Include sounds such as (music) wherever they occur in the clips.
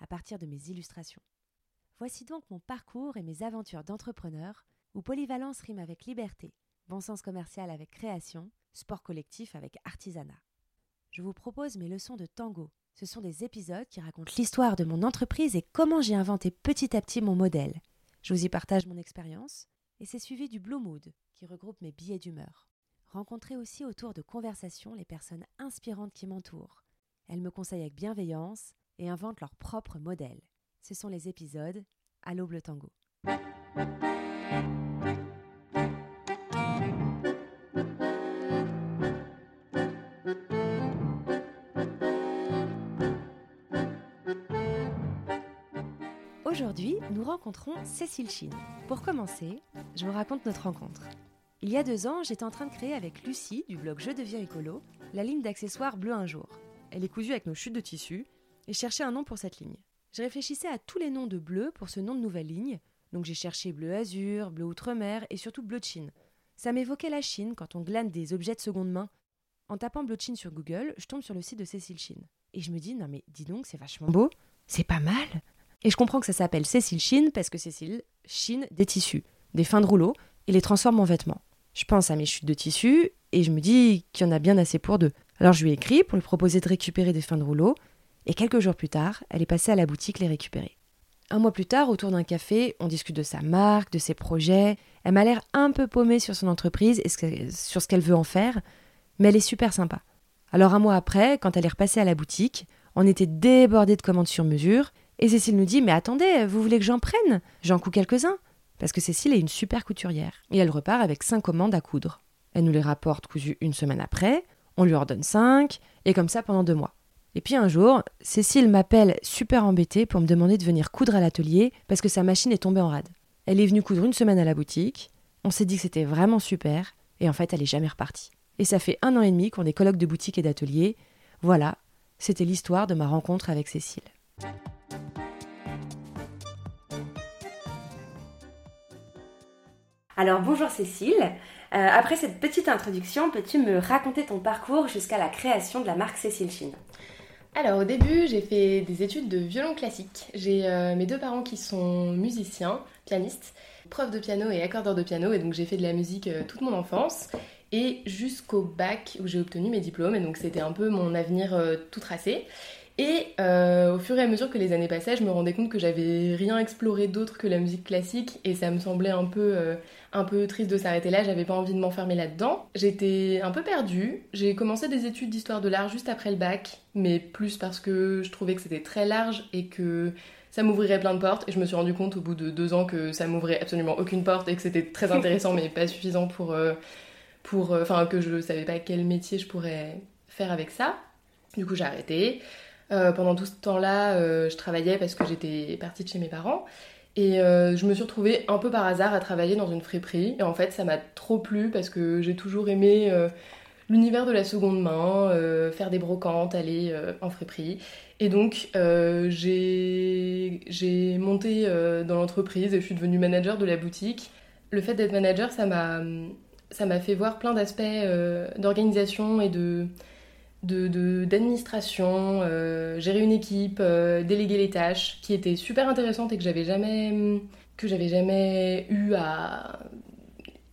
à partir de mes illustrations. Voici donc mon parcours et mes aventures d'entrepreneur, où polyvalence rime avec liberté, bon sens commercial avec création, sport collectif avec artisanat. Je vous propose mes leçons de tango. Ce sont des épisodes qui racontent l'histoire de mon entreprise et comment j'ai inventé petit à petit mon modèle. Je vous y partage mon expérience, et c'est suivi du Blue Mood, qui regroupe mes billets d'humeur. Rencontrez aussi autour de conversations les personnes inspirantes qui m'entourent. Elles me conseillent avec bienveillance et inventent leur propre modèle ce sont les épisodes Allo Bleu Tango. Aujourd'hui, nous rencontrons Cécile Chine. Pour commencer, je vous raconte notre rencontre. Il y a deux ans, j'étais en train de créer avec Lucie, du blog Je deviens écolo, la ligne d'accessoires Bleu un jour. Elle est cousue avec nos chutes de tissu et cherchait un nom pour cette ligne. Je réfléchissais à tous les noms de bleu pour ce nom de nouvelle ligne, donc j'ai cherché bleu azur, bleu outre-mer et surtout bleu de Chine. Ça m'évoquait la Chine quand on glane des objets de seconde main. En tapant bleu de Chine sur Google, je tombe sur le site de Cécile Chine. Et je me dis, non mais dis donc, c'est vachement beau, c'est pas mal. Et je comprends que ça s'appelle Cécile Chine parce que Cécile chine des tissus, des fins de rouleau et les transforme en vêtements. Je pense à mes chutes de tissus et je me dis qu'il y en a bien assez pour deux. Alors je lui ai écrit pour lui proposer de récupérer des fins de rouleau et quelques jours plus tard, elle est passée à la boutique les récupérer. Un mois plus tard, autour d'un café, on discute de sa marque, de ses projets. Elle m'a l'air un peu paumée sur son entreprise et sur ce qu'elle veut en faire, mais elle est super sympa. Alors un mois après, quand elle est repassée à la boutique, on était débordés de commandes sur mesure, et Cécile nous dit Mais attendez, vous voulez que j'en prenne? J'en couds quelques-uns Parce que Cécile est une super couturière, et elle repart avec cinq commandes à coudre. Elle nous les rapporte cousues une semaine après, on lui ordonne cinq, et comme ça pendant deux mois. Et puis un jour, Cécile m'appelle super embêtée pour me demander de venir coudre à l'atelier parce que sa machine est tombée en rade. Elle est venue coudre une semaine à la boutique, on s'est dit que c'était vraiment super, et en fait elle est jamais repartie. Et ça fait un an et demi qu'on est colloque de boutique et d'atelier. Voilà, c'était l'histoire de ma rencontre avec Cécile. Alors bonjour Cécile, euh, après cette petite introduction, peux-tu me raconter ton parcours jusqu'à la création de la marque Cécile Chine? Alors au début, j'ai fait des études de violon classique. J'ai euh, mes deux parents qui sont musiciens, pianistes, prof de piano et accordeur de piano, et donc j'ai fait de la musique euh, toute mon enfance et jusqu'au bac où j'ai obtenu mes diplômes, et donc c'était un peu mon avenir euh, tout tracé. Et au fur et à mesure que les années passaient, je me rendais compte que j'avais rien exploré d'autre que la musique classique, et ça me semblait un peu un peu triste de s'arrêter là, j'avais pas envie de m'enfermer là-dedans. J'étais un peu perdue. J'ai commencé des études d'histoire de l'art juste après le bac, mais plus parce que je trouvais que c'était très large et que ça m'ouvrirait plein de portes. Et je me suis rendu compte au bout de deux ans que ça m'ouvrait absolument aucune porte et que c'était très (laughs) intéressant, mais pas suffisant pour. Euh, pour euh, enfin, que je savais pas quel métier je pourrais faire avec ça. Du coup, j'ai arrêté. Euh, pendant tout ce temps-là, je travaillais parce que j'étais partie de chez mes parents. Et euh, je me suis retrouvée un peu par hasard à travailler dans une friperie. Et en fait, ça m'a trop plu parce que j'ai toujours aimé euh, l'univers de la seconde main, euh, faire des brocantes, aller en friperie. Et donc, j'ai monté dans l'entreprise et je suis devenue manager de la boutique. Le fait d'être manager, ça m'a fait voir plein d'aspects d'organisation et de d'administration, de, euh, gérer une équipe, euh, déléguer les tâches, qui étaient super intéressantes et que j'avais jamais, que j'avais jamais eu à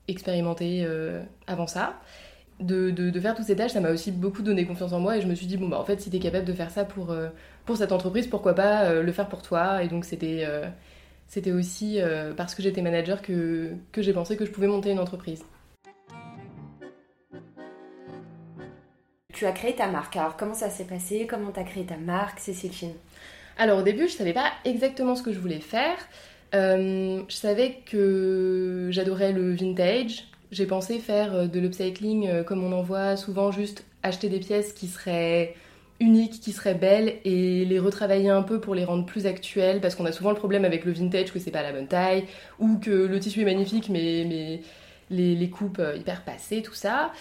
expérimenter euh, avant ça. De, de, faire toutes ces tâches, ça m'a aussi beaucoup donné confiance en moi et je me suis dit, bon, bah en fait, si t'es capable de faire ça pour, pour cette entreprise, pourquoi pas le faire pour toi? Et donc, c'était c'était aussi parce que j'étais manager que, que j'ai pensé que je pouvais monter une entreprise. Tu as créé ta marque. Alors comment ça s'est passé? Comment tu as créé ta marque, Cécile Chine Alors au début, je savais pas exactement ce que je voulais faire. Euh, je savais que j'adorais le vintage. J'ai pensé faire euh, de l'upcycling euh, comme on en voit souvent, juste acheter des pièces qui seraient uniques qui seraient belles et les retravailler un peu pour les rendre plus actuelles parce qu'on a souvent le problème avec le vintage que c'est pas la bonne taille ou que le tissu est magnifique mais, les, coupes hyper passées, tout ça.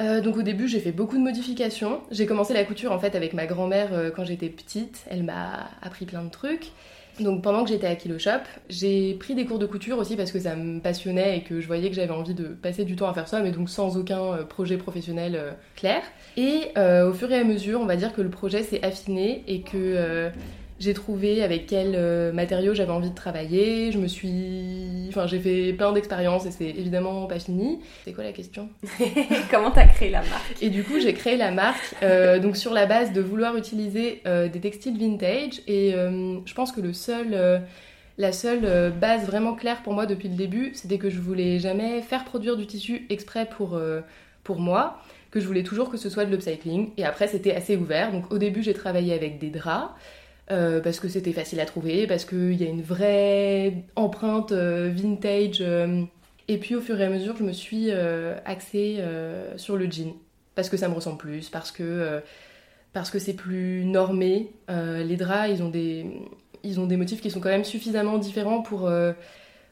Euh, donc au début j'ai fait beaucoup de modifications. J'ai commencé la couture en fait avec ma grand-mère euh, quand j'étais petite. Elle m'a appris plein de trucs. Donc pendant que j'étais à Kilo Shop, j'ai pris des cours de couture aussi parce que ça me passionnait et que je voyais que j'avais envie de passer du temps à faire ça, mais donc sans aucun projet professionnel clair. Et au fur et à mesure, on va dire que le projet s'est affiné et que j'ai trouvé avec quels euh, matériaux j'avais envie de travailler. Je me suis. Enfin, j'ai fait plein d'expériences et c'est évidemment pas fini. C'est quoi la question? (laughs) Comment t'as créé la marque? Et du coup, j'ai créé la marque euh, donc sur la base de vouloir utiliser euh, des textiles vintage. Et je pense que le seul. la seule base vraiment claire pour moi depuis le début, c'était que je voulais jamais faire produire du tissu exprès pour, pour moi, que je voulais toujours que ce soit de l'upcycling. Et après, c'était assez ouvert. Donc au début, j'ai travaillé avec des draps. Euh, parce que c'était facile à trouver, parce qu'il y a une vraie empreinte euh, vintage. Euh. et puis au fur et à mesure, je me suis axée sur le jean, parce que ça me ressemble plus, parce que parce c'est plus normé. les draps, ils ont, des, ils ont des motifs qui sont quand même suffisamment différents pour,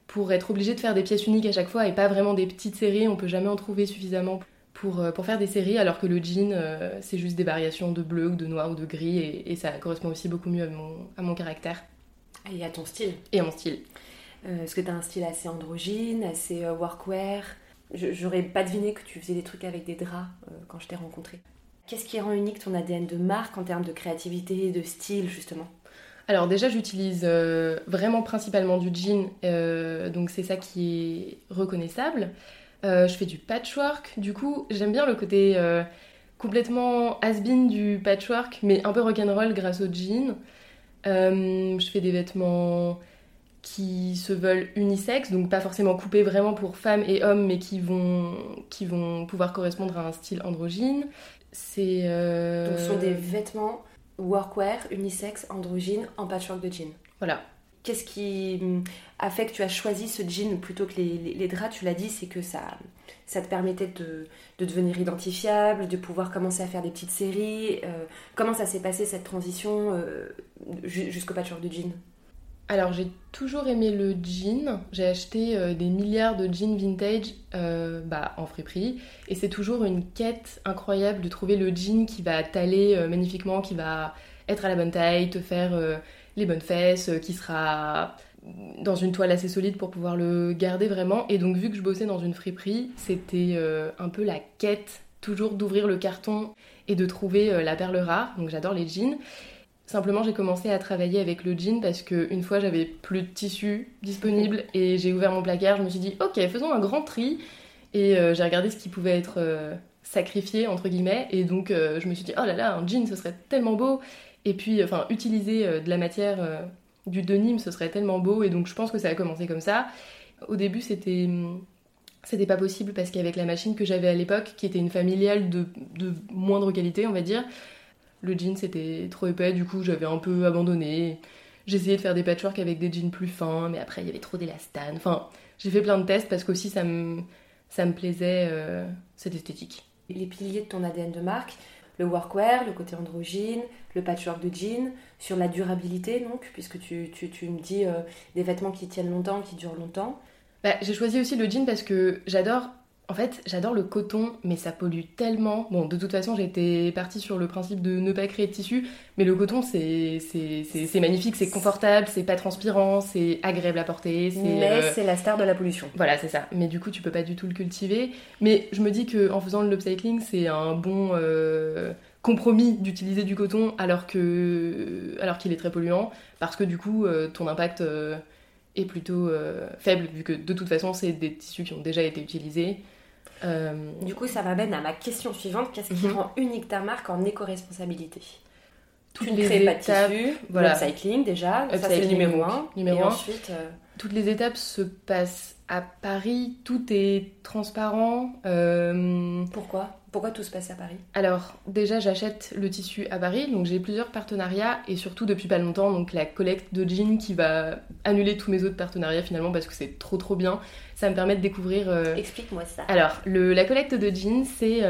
pour être obligé de faire des pièces uniques à chaque fois et pas vraiment des petites séries. On peut jamais en trouver suffisamment pour, euh, pour faire des séries, alors que le jean, euh, c'est juste des variations de bleu ou de noir ou de gris, et, ça correspond aussi beaucoup mieux à mon, à mon caractère. Et à ton style. Et à mon style. Euh, Est-ce que tu as un style assez androgyne, assez euh, workwear? J'aurais pas deviné que tu faisais des trucs avec des draps quand je t'ai rencontré. Qu'est-ce qui rend unique ton ADN de marque en termes de créativité et de style, justement? Alors déjà j'utilise vraiment principalement du jean, donc c'est ça qui est reconnaissable. Euh, je fais du patchwork. Du coup, j'aime bien le côté euh, complètement has-been du patchwork, mais un peu rock'n'roll grâce au jean. Euh, je fais des vêtements qui se veulent unisex, donc pas forcément coupés vraiment pour femmes et hommes, mais qui vont, qui vont pouvoir correspondre à un style androgyne. C'est. Donc ce sont des vêtements workwear, unisex, androgyne, en patchwork de jean. Voilà. Qu'est-ce qui hum, a fait que tu as choisi ce jean plutôt que les, draps? Tu l'as dit, c'est que ça, ça te permettait de, devenir identifiable, de pouvoir commencer à faire des petites séries. Euh, comment ça s'est passé cette transition euh, jusqu'au patchwork de jean alors j'ai toujours aimé le jean, j'ai acheté euh, des milliards de jeans vintage bah, en friperie. Et c'est toujours une quête incroyable de trouver le jean qui va t'aller magnifiquement, qui va être à la bonne taille, te faire les bonnes fesses, euh, qui sera dans une toile assez solide pour pouvoir le garder vraiment. Et donc vu que je bossais dans une friperie, c'était euh, un peu la quête toujours d'ouvrir le carton et de trouver euh, la perle rare. Donc j'adore les jeans. Simplement, j'ai commencé à travailler avec le jean parce qu'une fois, j'avais plus de tissu disponible et j'ai ouvert mon placard. Je me suis dit, ok, faisons un grand tri. Et j'ai regardé ce qui pouvait être sacrifié, entre guillemets. Et donc, je me suis dit, oh là là, un jean, ce serait tellement beau. Et puis, enfin, utiliser euh, de la matière euh, du denim, ce serait tellement beau. Et donc, je pense que ça a commencé comme ça. Au début, c'était hum, c'était pas possible parce qu'avec la machine que j'avais à l'époque, qui était une familiale de, de, moindre qualité, on va dire, le jean c'était trop épais, du coup j'avais un peu abandonné. J'essayais de faire des patchwork avec des jeans plus fins, mais après il y avait trop d'élastane. Enfin, j'ai fait plein de tests parce qu'aussi ça me, ça me plaisait euh, cette esthétique. Les piliers de ton ADN de marque, le workwear, le côté androgyne, le patchwork de jean, sur la durabilité donc, puisque tu, tu, me dis euh, des vêtements qui tiennent longtemps, qui durent longtemps. Bah, j'ai choisi aussi le jean parce que j'adore en fait, j'adore le coton, mais ça pollue tellement. Bon, de toute façon, j'étais partie sur le principe de ne pas créer de tissu, mais le coton, c'est magnifique, c'est confortable, c'est pas transpirant, c'est agréable à porter. Mais euh, c'est la star de la pollution. Voilà, c'est ça. Mais du coup, tu peux pas du tout le cultiver. Mais je me dis qu'en faisant de l'upcycling, c'est un bon euh, compromis d'utiliser du coton alors qu'il alors qu'il est très polluant, parce que du coup, euh, ton impact est plutôt faible, vu que de toute façon, c'est des tissus qui ont déjà été utilisés. Euh, du coup, ça m'amène à ma question suivante. Qu'est-ce qui mhm. rend unique ta marque en éco-responsabilité? Toutes les crées étapes, pas de tissu, voilà. Upcycling déjà, ça c'est le numéro 1. Numéro et ensuite... Euh, toutes les étapes se passent à Paris, tout est transparent. Euh, Pourquoi? Pourquoi tout se passe à Paris? Alors, déjà, j'achète le tissu à Paris, donc j'ai plusieurs partenariats et surtout depuis pas longtemps, donc la collecte de jeans qui va annuler tous mes autres partenariats finalement parce que c'est trop trop bien. Ça me permet de découvrir. Euh, Explique-moi ça. Alors, le, la collecte de jeans, c'est.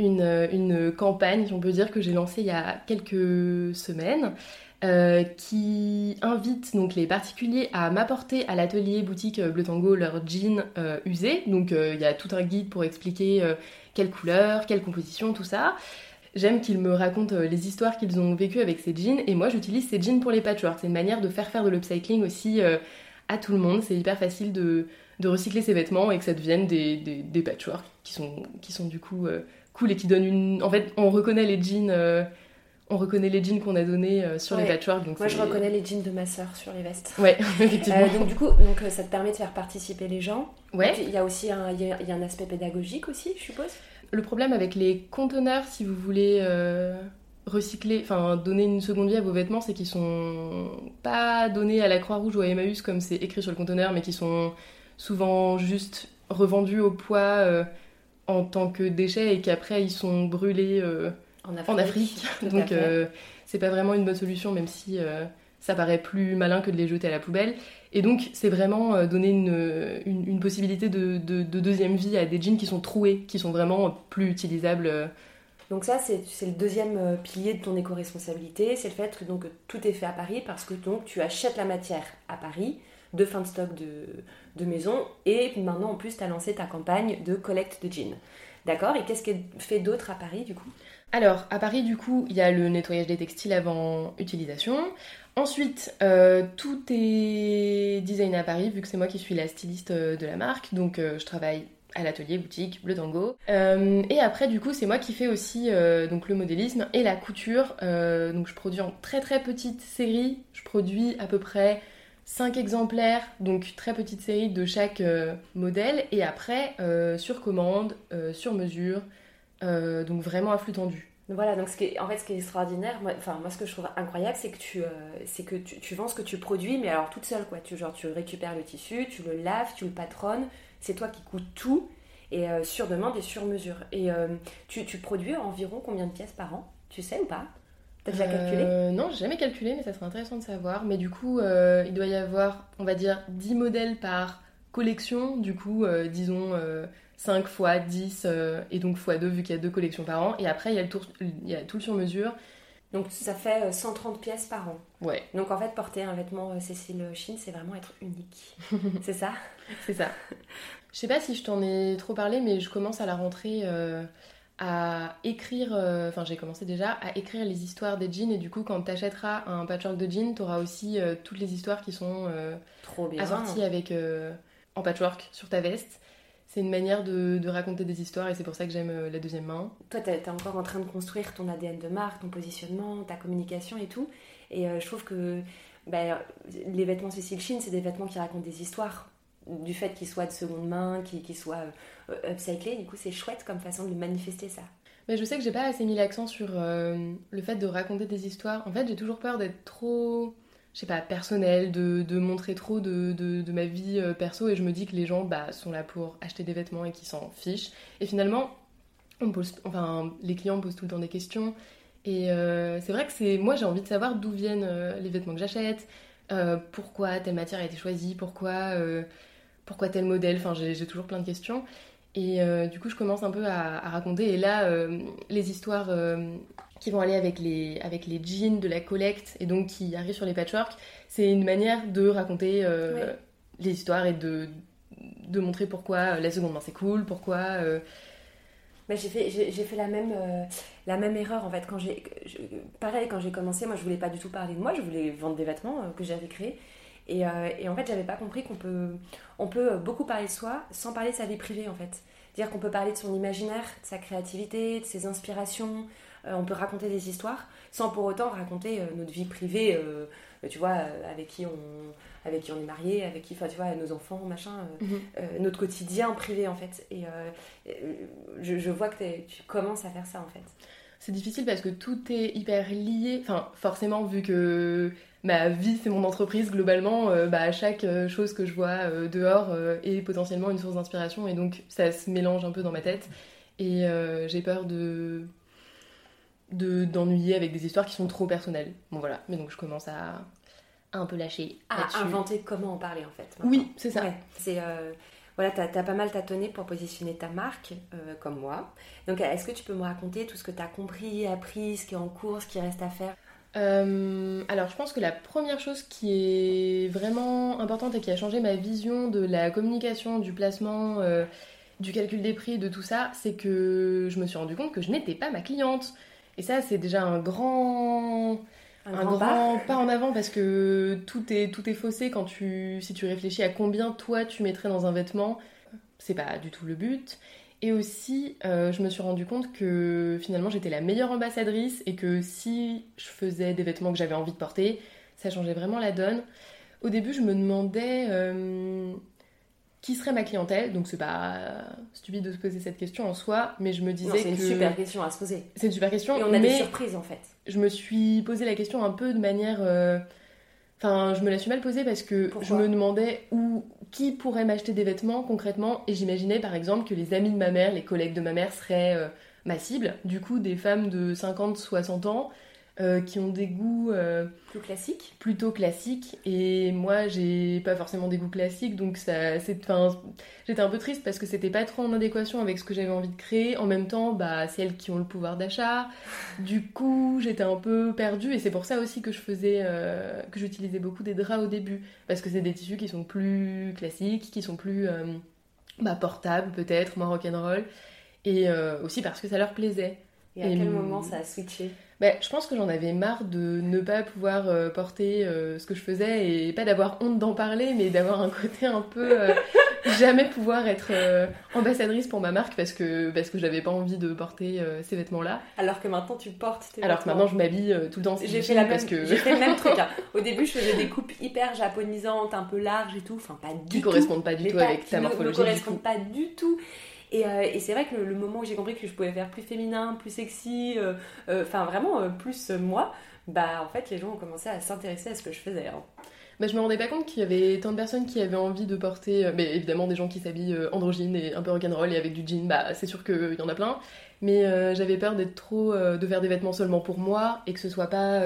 une, une campagne, on peut dire, que j'ai lancée il y a quelques semaines. Euh, qui invite donc les particuliers à m'apporter à l'atelier boutique euh, Bleu Tango leurs jeans euh, usés. Donc il y a tout un guide pour expliquer quelle couleur, quelle composition, tout ça. J'aime qu'ils me racontent les histoires qu'ils ont vécues avec ces jeans et moi j'utilise ces jeans pour les patchworks. C'est une manière de faire faire de l'upcycling aussi à tout le monde. C'est hyper facile de, de, recycler ses vêtements et que ça devienne des, des, patchworks qui sont, qui sont du coup cool et qui donnent une... En fait, on reconnaît les jeans on reconnaît les jeans qu'on a donnés euh, sur les patchworks. Donc Moi, je reconnais les jeans de ma sœur sur les vestes. Ouais, (laughs) effectivement. Euh, donc, du coup, donc, euh, ça te permet de faire participer les gens. Ouais. Il y a aussi un, y a, un aspect pédagogique aussi, je suppose. Le problème avec les conteneurs, si vous voulez recycler, enfin donner une seconde vie à vos vêtements, c'est qu'ils sont pas donnés à la Croix-Rouge ou à Emmaüs comme c'est écrit sur le conteneur, mais qui sont souvent juste revendus au poids en tant que déchets et qu'après ils sont brûlés en Afrique. (laughs) Donc euh, c'est pas vraiment une bonne solution, même si euh, ça paraît plus malin que de les jeter à la poubelle. Et donc c'est vraiment euh, donner une, une, possibilité de, de, deuxième vie à des jeans qui sont troués, qui sont vraiment plus utilisables. Donc ça, c'est le deuxième pilier de ton éco-responsabilité, c'est le fait que donc, tout est fait à Paris parce que donc, tu achètes la matière à Paris, de fin de stock de, de maison, et maintenant en plus tu as lancé ta campagne de collecte de jeans. D'accord? Et qu'est-ce qui est fait d'autre à Paris du coup? Alors, à Paris, du coup, il y a le nettoyage des textiles avant utilisation. Ensuite, euh, tout est designé à Paris, vu que c'est moi qui suis la styliste euh, de la marque. Donc, euh, je travaille à l'atelier boutique Bleu Tango. et après, du coup, c'est moi qui fais aussi donc le modélisme et la couture. donc, je produis en très très petite série. Je produis à peu près 5 exemplaires, donc très petite série de chaque modèle. Et après, sur commande, sur mesure, euh, donc vraiment à flux tendu. Voilà, donc ce qui est, en fait ce qui est extraordinaire, moi, enfin moi ce que je trouve incroyable, c'est que tu, euh, c'est que tu, vends ce que tu produis, mais alors toute seule quoi. Tu genre tu récupères le tissu, tu le laves, tu le patronnes, c'est toi qui coûtes tout et euh, sur demande et sur mesure. Et tu, tu, produis environ combien de pièces par an? Tu sais ou pas? T'as déjà calculé? Non, j'ai jamais calculé, mais ça serait intéressant de savoir. Mais du coup, il doit y avoir, on va dire, 10 modèles par collection. Du coup, disons 5 fois 10 euh, et donc fois 2 vu qu'il y a deux collections par an. Et après, il y a, le tour, il y a tout le sur-mesure. Donc ça fait 130 euh, pièces par an. Ouais. Donc en fait, porter un vêtement euh, Cécile Chine, c'est vraiment être unique. (laughs) c'est ça? C'est ça. Je sais pas si je t'en ai trop parlé, mais je commence à la rentrée à écrire, enfin j'ai commencé déjà à écrire les histoires des jeans et du coup quand tu achèteras un patchwork de jeans, tu auras aussi toutes les histoires qui sont trop bien. assorties avec en patchwork sur ta veste c'est une manière de, raconter des histoires et c'est pour ça que j'aime euh, la deuxième main. Toi, tu es, encore en train de construire ton ADN de marque, ton positionnement, ta communication et tout. Et euh, je trouve que bah, les vêtements Cécile Chine, c'est des vêtements qui racontent des histoires. Du fait qu'ils soient de seconde main, qu'ils soient euh, upcyclés, du coup, c'est chouette comme façon de manifester ça. Mais je sais que j'ai pas assez mis l'accent sur le fait de raconter des histoires. En fait, j'ai toujours peur d'être trop je sais pas, personnel, de, de montrer trop de, de, ma vie euh, perso et je me dis que les gens bah, sont là pour acheter des vêtements et qu'ils s'en fichent. Et finalement, on enfin, les clients posent tout le temps des questions et euh, c'est vrai que c'est moi j'ai envie de savoir d'où viennent euh, les vêtements que j'achète, pourquoi telle matière a été choisie, pourquoi, pourquoi tel modèle, enfin j'ai toujours plein de questions. Et du coup, je commence un peu à, à raconter. Et là, les histoires qui vont aller avec les, avec les jeans de la collecte et donc qui arrivent sur les patchwork, c'est une manière de raconter euh, les histoires et de, de montrer pourquoi la seconde main c'est cool, pourquoi. Euh... j'ai fait, j'ai, fait la, même, euh, la même erreur en fait. Quand j'ai, pareil, quand j'ai commencé, moi je voulais pas du tout parler de moi, je voulais vendre des vêtements euh, que j'avais créés. Et, et, en fait, j'avais pas compris qu'on peut, on peut beaucoup parler de soi sans parler de sa vie privée en fait. Dire qu'on peut parler de son imaginaire, de sa créativité, de ses inspirations, euh, on peut raconter des histoires sans pour autant raconter euh, notre vie privée, euh, tu vois, avec qui on avec qui on est marié, avec qui, enfin, tu vois, nos enfants, machin, mhm. notre quotidien privé, en fait. Et je, vois que tu commences à faire ça, en fait. C'est difficile parce que tout est hyper lié. Enfin, forcément, vu que ma vie, c'est mon entreprise, globalement, bah, chaque chose que je vois dehors est potentiellement une source d'inspiration. Et donc, ça se mélange un peu dans ma tête. Et j'ai peur de d'ennuyer avec des histoires qui sont trop personnelles. Bon voilà, mais donc je commence à, un peu lâcher. À inventer comment en parler en fait. Oui, c'est ça. c'est, euh, voilà, tu as, pas mal tâtonné pour positionner ta marque, comme moi. Donc, est-ce que tu peux me raconter tout ce que tu as compris, appris, ce qui est en cours, ce qui reste à faire? Alors je pense que la première chose qui est vraiment importante et qui a changé ma vision de la communication, du placement, du calcul des prix, de tout ça, c'est que je me suis rendu compte que je n'étais pas ma cliente. Et ça, c'est déjà un grand, un, grand, pas. en avant parce que tout est, tout est faussé quand tu, si tu réfléchis à combien toi tu mettrais dans un vêtement. C'est pas du tout le but. Et aussi, euh, je me suis rendu compte que finalement j'étais la meilleure ambassadrice et que si je faisais des vêtements que j'avais envie de porter, ça changeait vraiment la donne. Au début, je me demandais euh, qui serait ma clientèle Donc c'est pas stupide de se poser cette question en soi, mais je me disais c'est une super question à se poser. C'est une super question. Et on a des surprises en fait. Je me suis posé la question un peu de manière. Euh, enfin, je me la suis mal posée parce que je me demandais où, qui pourrait m'acheter des vêtements concrètement, et j'imaginais par exemple que les amis de ma mère, les collègues de ma mère seraient euh, ma cible. Du coup, des femmes de 50-60 ans euh, qui ont des goûts euh, plus classiques. plutôt classiques. Et moi j'ai pas forcément des goûts classiques donc ça c'est j'étais un peu triste parce que c'était pas trop en adéquation avec ce que j'avais envie de créer. En même temps bah c'est elles qui ont le pouvoir d'achat. Du coup j'étais un peu perdue. Et c'est pour ça aussi que je faisais euh, que j'utilisais beaucoup des draps au début. Parce que c'est des tissus qui sont plus classiques qui sont plus bah, portables peut-être moins rock'n'roll. Et aussi parce que ça leur plaisait. Et à quel moment ça a switché? Bah, je pense que j'en avais marre de ne pas pouvoir euh, porter euh, ce que je faisais et pas d'avoir honte d'en parler, mais d'avoir un côté un peu euh, (laughs) jamais pouvoir être ambassadrice pour ma marque parce que parce que j'avais pas envie de porter ces vêtements-là. Alors que maintenant tu portes tes Alors que maintenant je m'habille tout le temps. J'ai fait la même, que j'ai fait le même truc. Hein. (laughs) Au début je faisais des coupes hyper japonisantes, un peu larges et tout, enfin pas du qui tout. correspondent pas du tout avec ta morphologie. Qui ne correspondent pas du tout. Euh, et, c'est vrai que le, moment où j'ai compris que je pouvais faire plus féminin, plus sexy, euh, euh, enfin vraiment plus moi, bah en fait les gens ont commencé à s'intéresser à ce que je faisais. Hein. Bah, je me rendais pas compte qu'il y avait tant de personnes qui avaient envie de porter, mais évidemment des gens qui s'habillent androgyne et un peu rock'n'roll et avec du jean, bah c'est sûr qu'il y en a plein. Mais j'avais peur d'être trop, de faire des vêtements seulement pour moi et que ce soit pas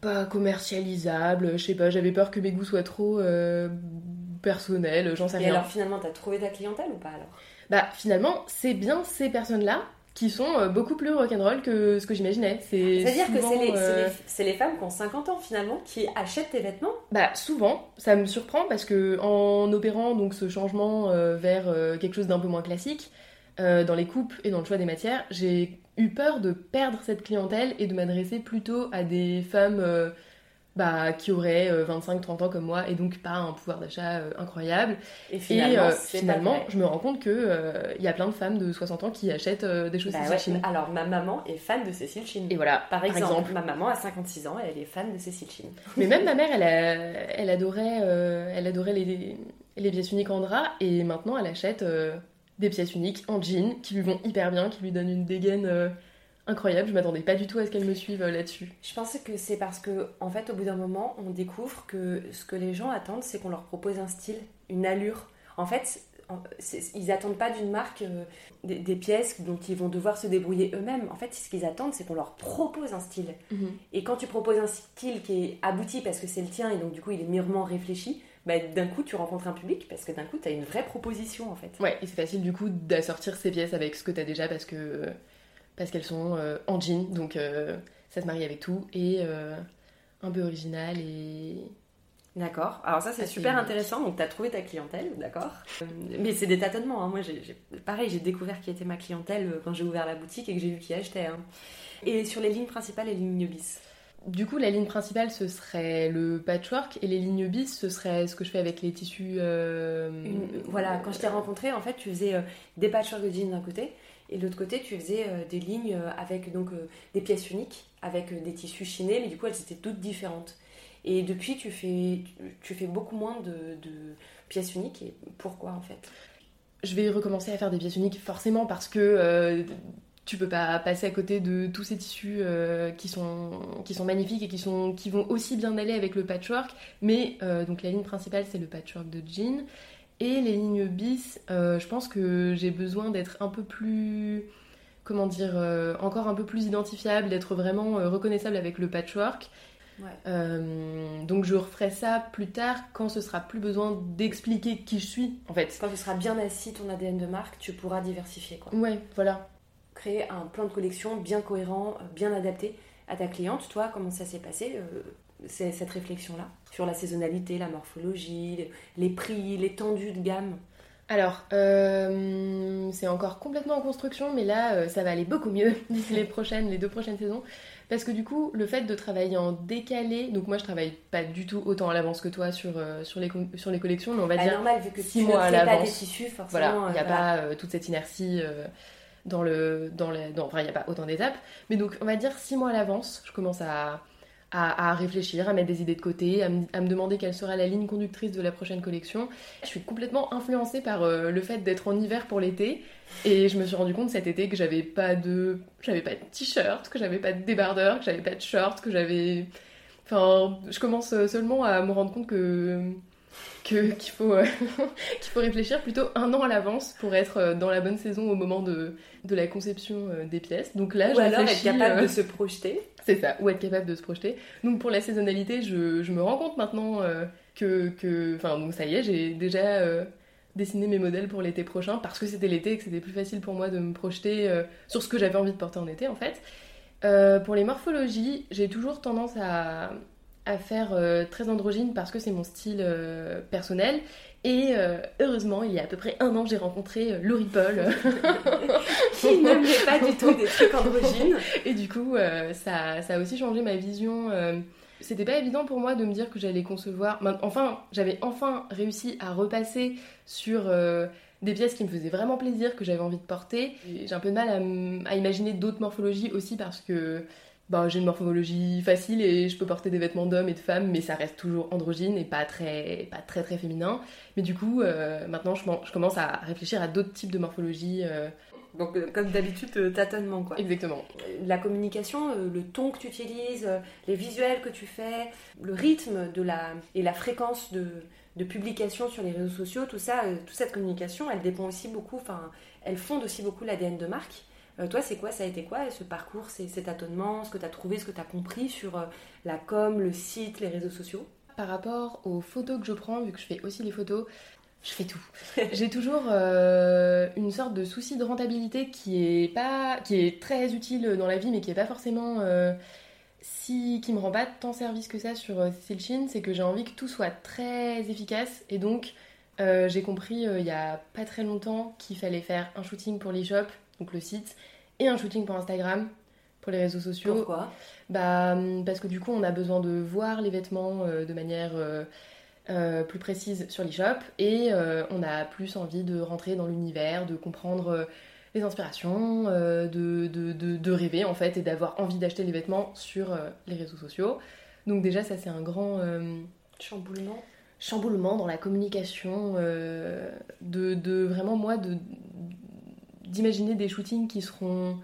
pas commercialisable, je sais pas, j'avais peur que mes goûts soient trop personnel, j'en sais rien. Et alors finalement, t'as trouvé ta clientèle ou pas alors? Bah finalement, c'est bien ces personnes-là qui sont euh, beaucoup plus rock'n'roll que ce que j'imaginais. C'est-à-dire que euh, c'est les, femmes qui ont 50 ans finalement qui achètent tes vêtements? Bah souvent, ça me surprend parce que en opérant donc ce changement euh, vers quelque chose d'un peu moins classique, dans les coupes et dans le choix des matières, j'ai eu peur de perdre cette clientèle et de m'adresser plutôt à des femmes bah, qui auraient 25-30 ans comme moi et donc pas un pouvoir d'achat euh, incroyable. Et finalement, euh, finalement je me rends compte qu'il euh, il y a plein de femmes de 60 ans qui achètent des choses bah Cécile Alors, ma maman est fan de Cécile Chine. Et voilà, par exemple, Ma maman a 56 ans, elle est fan de Cécile Chine. (laughs) Mais même ma mère, elle, elle adorait, elle adorait les, les pièces uniques en drap et maintenant elle achète des pièces uniques en jean qui lui vont hyper bien, qui lui donnent une dégaine incroyable. Je m'attendais pas du tout à ce qu'elle me suive euh, là-dessus. Je pense que c'est parce que, en fait, au bout d'un moment, on découvre que ce que les gens attendent, c'est qu'on leur propose un style, une allure. En fait, ils attendent pas d'une marque euh, des, pièces dont ils vont devoir se débrouiller eux-mêmes. En fait, ce qu'ils attendent, c'est qu'on leur propose un style. Mhm. Et quand tu proposes un style qui est abouti parce que c'est le tien et donc du coup il est mûrement réfléchi, bah, d'un coup tu rencontres un public parce que d'un coup tu as une vraie proposition en fait. Ouais, et c'est facile du coup d'assortir ces pièces avec ce que tu as déjà parce que parce qu'elles sont euh, en jean, donc euh, ça se marie avec tout, et euh, un peu original et... D'accord, alors ça c'est super intéressant, donc tu as trouvé ta clientèle, d'accord Mais c'est des tâtonnements, hein. moi pareil j'ai découvert qui était ma clientèle quand j'ai ouvert la boutique et que j'ai vu qui achetait. Hein. Et sur les lignes principales et les lignes bis du coup, la ligne principale, ce serait le patchwork et les lignes bis, ce serait ce que je fais avec les tissus. voilà, quand je t'ai rencontré, en fait, tu faisais des patchwork de jeans d'un côté et de l'autre côté, tu faisais euh, des lignes euh, avec donc euh, des pièces uniques, avec des tissus chinés, mais du coup, elles étaient toutes différentes. Et depuis, tu fais, tu fais beaucoup moins de, pièces uniques. Et pourquoi en fait? Je vais recommencer à faire des pièces uniques forcément parce que tu peux pas passer à côté de tous ces tissus qui, sont, qui sont magnifiques et qui, sont, qui vont aussi bien aller avec le patchwork. Mais donc la ligne principale, c'est le patchwork de jean. Et les lignes bis, euh, je pense que j'ai besoin d'être un peu plus, comment dire, euh, encore un peu plus identifiable, d'être vraiment euh, reconnaissable avec le patchwork. Euh, donc je referai ça plus tard quand ce sera plus besoin d'expliquer qui je suis en fait. Quand tu seras bien assis ton ADN de marque, tu pourras diversifier quoi. Ouais, voilà. Créer un plan de collection bien cohérent, bien adapté à ta cliente. Toi, comment ça s'est passé euh, cette réflexion-là sur la saisonnalité, la morphologie, les prix, l'étendue de gamme alors, euh, c'est encore complètement en construction, mais là, euh, ça va aller beaucoup mieux (laughs) d'ici les prochaines, les deux prochaines saisons. Parce que du coup, le fait de travailler en décalé, donc moi je travaille pas du tout autant à l'avance que toi sur, euh, sur, les, sur les collections, mais on va bah, dire normal, vu que six mois à l'avance. tissus, forcément. Voilà, il n'y a pas toute cette inertie dans le. Dans les, dans, enfin, il n'y a pas autant d'étapes. Mais donc, on va dire six mois à l'avance, je commence à à, réfléchir, à mettre des idées de côté, à, me demander quelle sera la ligne conductrice de la prochaine collection. Je suis complètement influencée par euh, le fait d'être en hiver pour l'été et je me suis rendu compte cet été que j'avais pas de j'avais pas de t-shirt, que j'avais pas de débardeur, que j'avais pas de short, que j'avais enfin je commence seulement à me rendre compte que qu'il faut, euh, (laughs) qu'il faut réfléchir plutôt un an à l'avance pour être euh, dans la bonne saison au moment de, de la conception des pièces. Donc là, Ou alors être capable de se projeter. C'est ça, ou être capable de se projeter. Donc pour la saisonnalité, je, je me rends compte maintenant euh, que, que. Enfin, donc ça y est, j'ai déjà euh, dessiné mes modèles pour l'été prochain parce que c'était l'été et que c'était plus facile pour moi de me projeter euh, sur ce que j'avais envie de porter en été en fait. pour les morphologies, j'ai toujours tendance à, à faire très androgyne parce que c'est mon style personnel et euh, heureusement, il y a à peu près un an, j'ai rencontré euh, Laurie Paul. (laughs) qui n'aimait pas du tout des trucs androgynes. Et du coup, euh, ça, ça, a aussi changé ma vision. C'était pas évident pour moi de me dire que j'allais concevoir. Enfin, j'avais enfin réussi à repasser sur des pièces qui me faisaient vraiment plaisir, que j'avais envie de porter. J'ai un peu de mal à, à imaginer d'autres morphologies aussi parce que bah, j'ai une morphologie facile et je peux porter des vêtements d'hommes et de femmes, mais ça reste toujours androgyne et pas très, pas très, très féminin. Mais du coup, euh, maintenant, je, je, commence à réfléchir à d'autres types de morphologie. Euh. Donc, euh, comme d'habitude, tâtonnement, quoi. Exactement. La communication, le ton que tu utilises, les visuels que tu fais, le rythme de la, et la fréquence de, de publication sur les réseaux sociaux, tout ça, toute cette communication, elle dépend aussi beaucoup, enfin, elle fonde aussi beaucoup l'ADN de marque. Euh, toi, c'est quoi Ça a été quoi ce parcours, cet tâtonnement, ce que tu as trouvé, ce que tu as compris sur euh, la com, le site, les réseaux sociaux? Par rapport aux photos que je prends, vu que je fais aussi les photos, je fais tout. (laughs) J'ai toujours euh, une sorte de souci de rentabilité qui est pas, qui est très utile dans la vie, mais qui est pas forcément si, qui me rend pas tant service que ça sur Silchin, c'est que j'ai envie que tout soit très efficace et donc j'ai compris il y a pas très longtemps qu'il fallait faire un shooting pour l'e-shop donc le site, et un shooting pour Instagram, pour les réseaux sociaux. Pourquoi? Bah, hum, Parce que du coup, on a besoin de voir les vêtements euh, de manière euh, euh, plus précise sur l'e-shop, et on a plus envie de rentrer dans l'univers, de comprendre les inspirations, de, de, de, rêver en fait, et d'avoir envie d'acheter les vêtements sur les réseaux sociaux. Donc déjà, ça c'est un grand... chamboulement chamboulement dans la communication, de, de, vraiment moi de, d'imaginer des shootings qui seront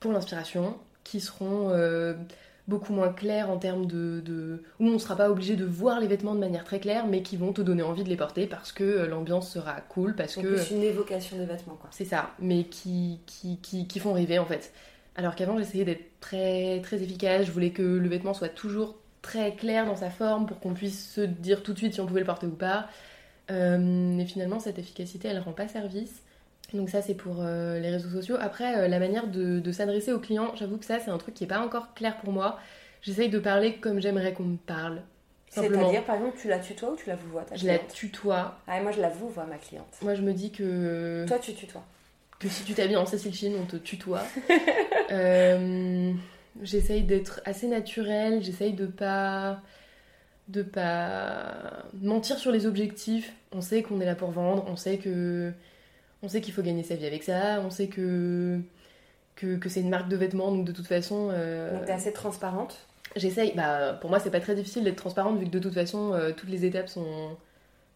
pour l'inspiration, qui seront euh, beaucoup moins clairs en termes de, où on ne sera pas obligé de voir les vêtements de manière très claire, mais qui vont te donner envie de les porter parce que euh, l'ambiance sera cool, parce que c'est une évocation de vêtements quoi. C'est ça, mais qui qui, qui, qui font rêver en fait. Alors qu'avant j'essayais d'être très très efficace, je voulais que le vêtement soit toujours très clair dans sa forme pour qu'on puisse se dire tout de suite si on pouvait le porter ou pas. Euh, et finalement cette efficacité elle rend pas service. Donc ça c'est pour euh, les réseaux sociaux. Après euh, la manière de, s'adresser aux clients, j'avoue que ça c'est un truc qui est pas encore clair pour moi. J'essaye de parler comme j'aimerais qu'on me parle. C'est-à-dire par exemple tu la tutoies ou tu la vouvoies Je la tutoie. Ah moi je la vouvoie ma cliente. Moi je me dis que... Toi tu tutoies. Que si tu t'habilles en Cécile Chine on te tutoie. (laughs) euh, j'essaye d'être assez naturelle, j'essaye de pas de pas mentir sur les objectifs. On sait qu'on est là pour vendre, on sait que on sait qu'il faut gagner sa vie avec ça, on sait que, que, c'est une marque de vêtements, donc de toute façon. Euh, donc t'es assez transparente J'essaye, bah, pour moi c'est pas très difficile d'être transparente vu que de toute façon euh, toutes les étapes sont,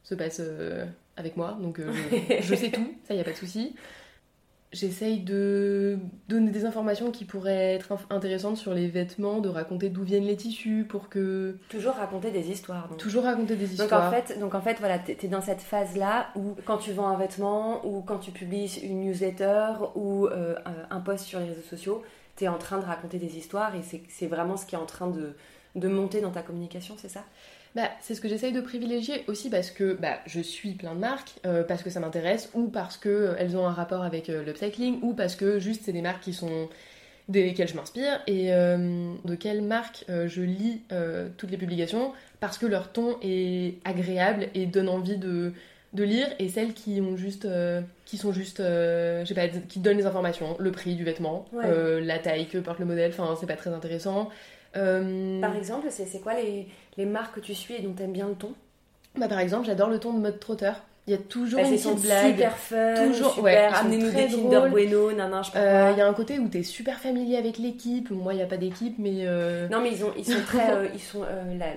se passent euh, avec moi, donc je, (laughs) je, sais tout, ça y a pas de souci. J'essaye de donner des informations qui pourraient être intéressantes sur les vêtements, de raconter d'où viennent les tissus pour que... Toujours raconter des histoires. Toujours raconter des histoires. Donc en fait, donc en fait voilà, t'es es dans cette phase-là où quand tu vends un vêtement, ou quand tu publies une newsletter, ou euh, un post sur les réseaux sociaux, t'es en train de raconter des histoires et c'est vraiment ce qui est en train de, de monter dans ta communication, c'est ça? Bah, c'est ce que j'essaye de privilégier aussi parce que bah, je suis plein de marques, euh, parce que ça m'intéresse, ou parce qu'elles ont un rapport avec euh, l'upcycling, ou parce que juste c'est des marques qui sont desquelles je m'inspire, et euh, de quelles marques je lis toutes les publications, parce que leur ton est agréable et donne envie de, de lire, et celles qui ont juste, qui sont juste, je sais pas, qui donnent les informations, le prix du vêtement, la taille que porte le modèle, enfin c'est pas très intéressant. Par exemple, c'est quoi les les marques que tu suis et dont tu aimes bien le ton bah, Par exemple, j'adore le ton de mode trotteur. Il y a toujours bah, une petite blague. super fun, toujours, super, ouais, amenez-nous des Kinder Bueno, nan, je sais euh, Il y a un côté où tu es super familier avec l'équipe. Moi, il n'y a pas d'équipe, mais... Euh, non, mais ils, ont, ils sont (laughs) très... Euh, ils sont,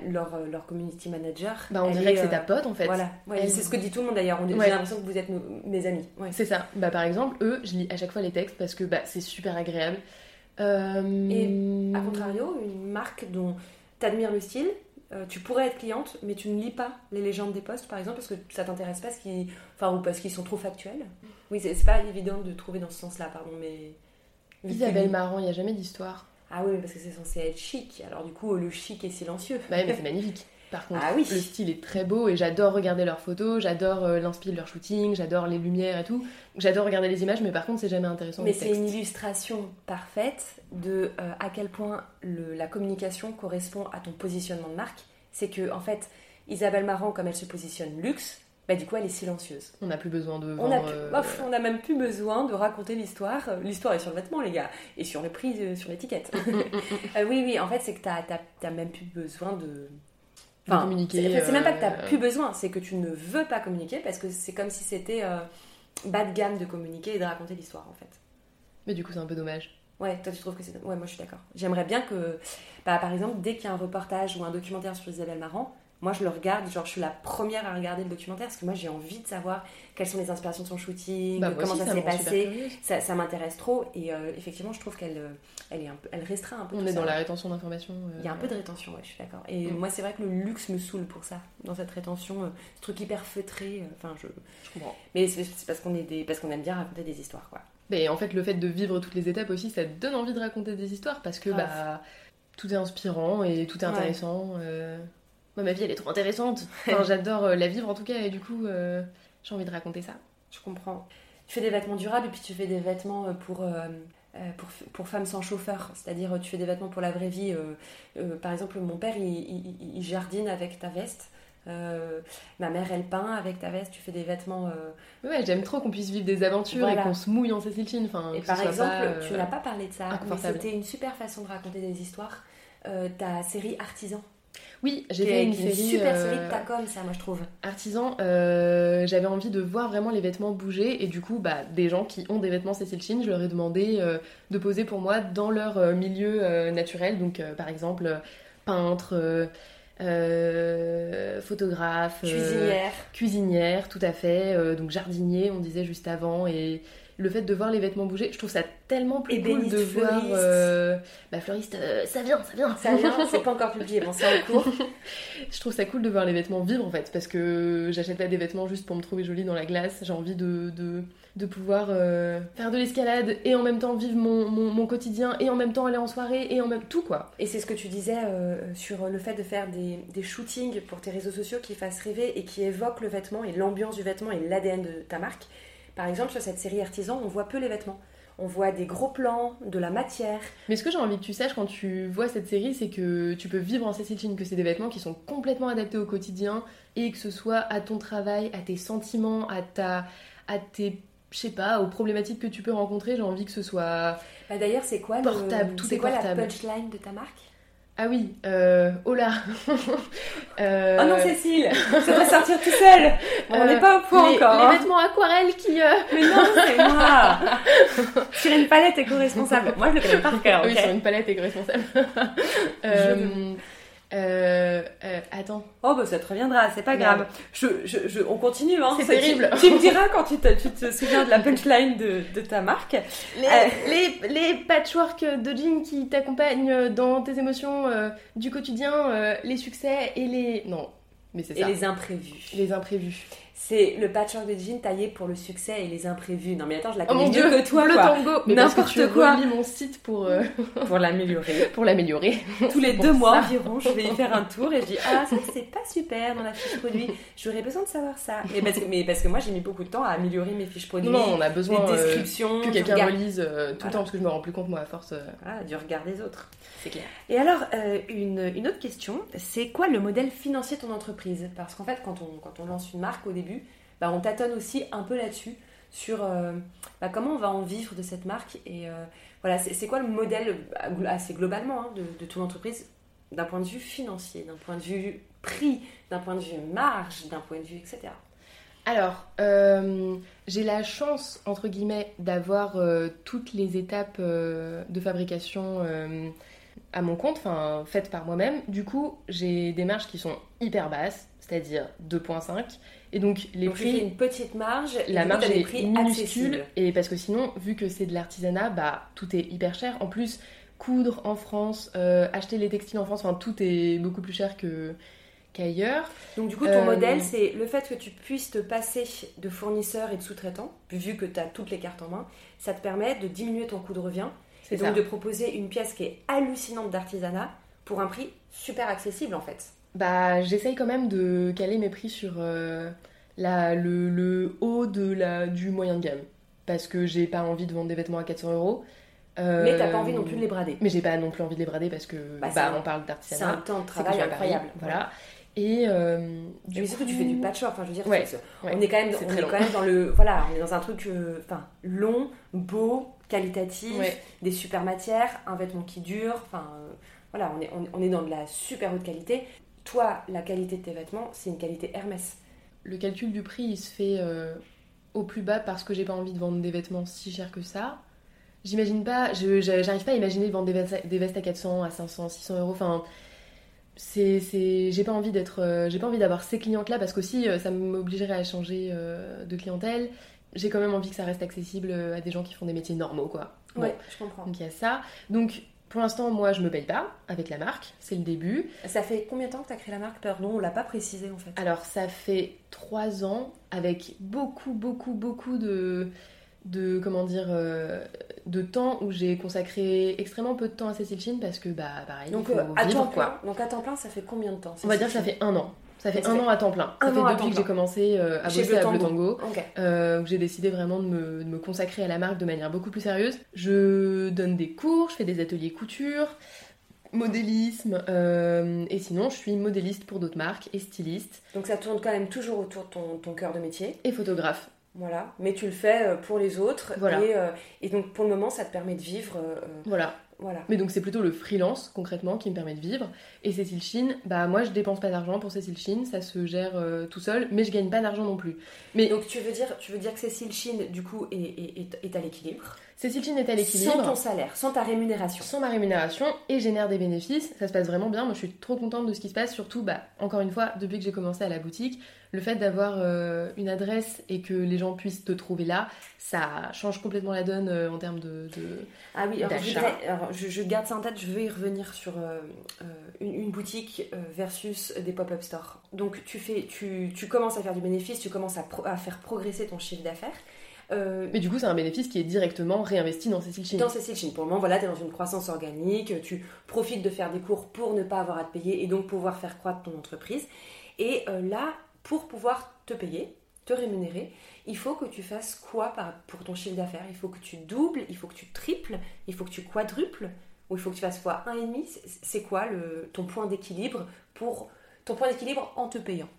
leur, leur community manager... Bah, on dirait que c'est ta pote, en fait. Voilà, c'est ce que dit tout le monde, d'ailleurs. J'ai l'impression que vous êtes mes amis. C'est ça. Bah, par exemple, eux, je lis à chaque fois les textes parce que bah, c'est super agréable. Et, à contrario, une marque dont tu admires le style, euh, tu pourrais être cliente, mais tu ne lis pas les légendes des postes, par exemple, parce que ça t'intéresse pas, enfin, ou parce qu'ils sont trop factuels. Oui, c'est pas évident de trouver dans ce sens-là, pardon, mais. Isabelle Marant, il n'y a jamais d'histoire. Ah oui, parce que c'est censé être chic. Alors du coup, le chic est silencieux. Bah mais c'est magnifique. (laughs) Par contre, ah oui. le style est très beau et j'adore regarder leurs photos, j'adore euh, l'inspirer de leur shooting, j'adore les lumières et tout. J'adore regarder les images, mais par contre, c'est jamais intéressant. Mais c'est une illustration parfaite de euh, à quel point la communication correspond à ton positionnement de marque. C'est que, en fait, Isabelle Marant, comme elle se positionne luxe, bah, du coup, elle est silencieuse. On n'a plus besoin de. on, a euh, même plus besoin de raconter l'histoire. L'histoire est sur le vêtement, les gars, et sur le prix, sur l'étiquette. (laughs) oui, oui, en fait, c'est que tu n'as même plus besoin de communiquer. C'est même pas que tu n'as euh, plus besoin, c'est que tu ne veux pas communiquer parce que c'est comme si c'était euh, bas de gamme de communiquer et de raconter l'histoire en fait. Mais du coup, c'est un peu dommage. Ouais, toi tu trouves que c'est. Ouais, moi je suis d'accord. J'aimerais bien que, bah, par exemple, dès qu'il y a un reportage ou un documentaire sur Isabelle Marant, moi je le regarde, genre je suis la première à regarder le documentaire parce que moi j'ai envie de savoir quelles sont les inspirations de son shooting, bah, comment ça s'est passé. Ça, ça m'intéresse trop et euh, effectivement je trouve qu'elle euh, elle est un peu, elle restreint un peu. On est dans la rétention d'informations. Euh, Il y a un peu de rétention, ouais, je suis d'accord. Et mm. moi c'est vrai que le luxe me saoule pour ça, dans cette rétention, ce truc hyper feutré. Enfin je, je comprends. Mais c'est parce qu'on est des, parce qu'on aime bien raconter des histoires quoi. Mais en fait le fait de vivre toutes les étapes aussi, ça donne envie de raconter des histoires parce que bah tout est inspirant et tout est intéressant ma vie, elle est trop intéressante. (laughs) J'adore euh, la vivre en tout cas, et du coup, euh, j'ai envie de raconter ça. Je comprends. Tu fais des vêtements durables et puis tu fais des vêtements euh, pour, pour, pour, femmes sans chauffeur. C'est-à-dire, tu fais des vêtements pour la vraie vie. par exemple, mon père, il, jardine avec ta veste. ma mère, elle peint avec ta veste. Tu fais des vêtements. Ouais, j'aime trop qu'on puisse vivre des aventures et qu'on se mouille en Cécile Enfin, et par exemple, tu n'as pas parlé de ça, mais c'était une super façon de raconter des histoires. ta série Artisan. Oui, j'ai fait une, série, super série de ta com, ça, moi je trouve. Artisan, euh, j'avais envie de voir vraiment les vêtements bouger et du coup, bah, des gens qui ont des vêtements Cécile Chine, je leur ai demandé euh, de poser pour moi dans leur euh, milieu naturel, donc par exemple peintre. photographe, cuisinière, cuisinière, tout à fait, donc jardinier, on disait juste avant, et le fait de voir les vêtements bouger, je trouve ça tellement plus cool de voir. Euh, bah, fleuriste, euh, ça vient, ça vient. Ça vient, c'est pas encore publié, bon, c'est en cours. (laughs) je trouve ça cool de voir les vêtements vivre en fait, parce que j'achète pas des vêtements juste pour me trouver jolie dans la glace. J'ai envie de, de, de pouvoir euh, faire de l'escalade et en même temps vivre mon, mon, quotidien et en même temps aller en soirée et en même tout quoi. Et c'est ce que tu disais sur le fait de faire des, des shootings pour tes réseaux sociaux qui fassent rêver et qui évoquent le vêtement et l'ambiance du vêtement et l'ADN de ta marque. Par exemple, sur cette série Artisan, on voit peu les vêtements. On voit des gros plans, de la matière. Mais ce que j'ai envie que tu saches quand tu vois cette série, c'est que tu peux vivre en Cécile que c'est des vêtements qui sont complètement adaptés au quotidien et que ce soit à ton travail, à tes sentiments, à ta, à tes je sais pas, aux problématiques que tu peux rencontrer, j'ai envie que ce soit bah D'ailleurs, c'est quoi portable, tout est, quoi la punchline de ta marque? Ah oui, euh, oh là (laughs) euh... Oh non Cécile, ça va sortir tout seul On n'est pas au point encore Les hein. vêtements aquarelles qui... Euh, (laughs) Mais non, c'est moi (laughs) Sur une palette éco-responsable. Moi je le connais par cœur, Oui, sur une palette éco-responsable. euh, euh, euh, attends. Oh bah ça te reviendra, c'est pas grave. Je, je, je, on continue, hein. C'est terrible. Tu, me diras quand tu te, tu te souviens de la punchline de, de ta marque. Les, euh, les, les, patchwork de jeans qui t'accompagnent dans tes émotions euh, du quotidien, les succès et les... Non, mais c'est ça. Et les imprévus. Les imprévus. C'est le patchwork de jean taillé pour le succès et les imprévus. Non mais attends, je la Oh connais mon mieux dieu, que toi le quoi. tango que N'importe quoi. relis mon site pour, euh, (laughs) Pour l'améliorer. (laughs) pour l'améliorer. Tous les deux mois ça. environ, je vais y faire un (laughs) tour et je dis ah ça c'est pas super dans la fiche produit. J'aurais besoin de savoir ça. Mais parce que, mais parce que moi j'ai mis beaucoup de temps à améliorer mes fiches produits, Non, on a besoin euh, descriptions, que du quelqu'un relise euh, tout Voilà. le temps parce que je me rends plus compte moi à force. euh, Ah, du regard des autres. c'est clair. Et alors, euh, une, une autre question, c'est quoi le modèle financier de ton entreprise? Parce qu'en fait, quand on, quand on lance une marque au début, bah, on tâtonne aussi un peu là-dessus, sur euh, bah, comment on va en vivre de cette marque. Et euh, voilà, c'est quoi le modèle, euh, assez globalement, hein, de, de ton entreprise, d'un point de vue financier, d'un point de vue prix, d'un point de vue marge, d'un point de vue, etc. Alors, euh, j'ai la chance, entre guillemets, d'avoir toutes les étapes de fabrication à mon compte, enfin faites par moi-même. Du coup, j'ai des marges qui sont hyper basses, c'est-à-dire 2.5. Et donc, les Donc, prix, une petite marge, la coup, marge des est prix minuscule. Et parce que sinon, vu que c'est de l'artisanat, bah tout est hyper cher. En plus, coudre en France, euh, acheter les textiles en France, enfin tout est beaucoup plus cher que qu'ailleurs. Donc du coup, ton Euh, modèle, c'est le fait que tu puisses te passer de fournisseurs et de sous-traitants, vu que tu as toutes les cartes en main, ça te permet de diminuer ton coût de revient C'est et donc ça. de proposer une pièce qui est hallucinante d'artisanat pour un prix super accessible en fait. Bah, j'essaye quand même de caler mes prix sur euh, la, le, le haut de la, du moyen de gamme. Parce que j'ai pas envie de vendre des vêtements à 400 euros. Euh, Mais t'as pas envie non plus de les brader. Mais j'ai pas non plus envie de les brader parce que Bah, bah, c'est un- on parle C'est un d'artisanat. temps de travail Paris, incroyable. Voilà. Et euh, Et surtout, tu fais du patchwork. Enfin, je veux dire, Ouais, c'est- ouais, on est quand même, on est quand même dans le, voilà, on est dans un truc, euh, enfin, long, beau, qualitatif, Ouais. des super matières, un vêtement qui dure. Enfin, euh, voilà, on est, on, on est dans de la super haute qualité. Toi, la qualité de tes vêtements, c'est une qualité Hermès. le calcul du prix il se fait euh, au plus bas parce que j'ai pas envie de vendre des vêtements si chers que ça. J'imagine pas, j'arrive pas à imaginer de vendre des vestes, à, des vestes à 400, à 500, 600 euros. Enfin, c'est, j'ai pas envie d'être, euh, j'ai pas envie d'avoir ces clientes là parce qu'aussi euh, ça m'obligerait à changer euh, de clientèle. J'ai quand même envie que ça reste accessible à des gens qui font des métiers normaux quoi. Bon. Ouais, je comprends. Donc il y a ça. Donc pour l'instant moi je me paye pas avec la marque, c'est le début. Ça fait combien de temps que tu as créé la marque? Pardon, on l'a pas précisé en fait. Alors ça fait trois ans avec beaucoup beaucoup beaucoup de de comment dire euh, de temps où j'ai consacré extrêmement peu de temps à Cécile Chine parce que bah pareil donc, il faut euh, à vivre, temps quoi. plein, donc à temps plein, ça fait combien de temps On va dire que ça fait un an. Ça fait un an à temps plein. Ça fait depuis que j'ai commencé euh, à Chez bosser Bleu à Bleu Tango. Euh, où j'ai décidé vraiment de me, de me consacrer à la marque de manière beaucoup plus sérieuse. Je donne des cours, je fais des ateliers couture, modélisme, euh, et sinon je suis modéliste pour d'autres marques et styliste Donc ça tourne quand même toujours autour de ton, ton cœur de métier. et photographe. Voilà. Mais tu le fais euh, pour les autres. Voilà. Et, euh, et donc pour le moment, ça te permet de vivre. euh, Voilà. voilà. Mais donc c'est plutôt le freelance concrètement qui me permet de vivre. Et Cécile Chine, bah moi je dépense pas d'argent pour Cécile Chine, ça se gère euh, tout seul, mais je gagne pas d'argent non plus. Mais Donc tu veux dire, tu veux dire que Cécile Chine, du coup, est, est, est- à l'équilibre? Cécile Chine est à Sans l'équilibre. ton salaire, sans ta rémunération. sans ma rémunération et génère des bénéfices. Ça se passe vraiment bien. Moi, je suis trop contente de ce qui se passe. Surtout, bah, encore une fois, depuis que j'ai commencé à la boutique, le fait d'avoir euh, une adresse et que les gens puissent te trouver là, ça change complètement la donne euh, en termes de. de- Ah oui, alors, je, d'achat. voudrais- alors, je, je garde ça en tête, je veux y revenir sur une, une boutique euh, versus des pop-up stores. Donc tu, fais, tu, tu commences à faire du bénéfice, tu commences à, pro- à faire progresser ton chiffre d'affaires. Euh, Mais du coup, c'est un bénéfice qui est directement réinvesti dans Cécile Chine. dans Cécile Chine, pour le moment, voilà, tu es dans une croissance organique, tu profites de faire des cours pour ne pas avoir à te payer et donc pouvoir faire croître ton entreprise. Et euh, là, pour pouvoir te payer, te rémunérer, il faut que tu fasses quoi pour ton chiffre d'affaires? Il faut que tu doubles, il faut que tu triples, il faut que tu quadruples, ou il faut que tu fasses et demi C'est- C'est quoi le, ton point d'équilibre pour ton point d'équilibre en te payant?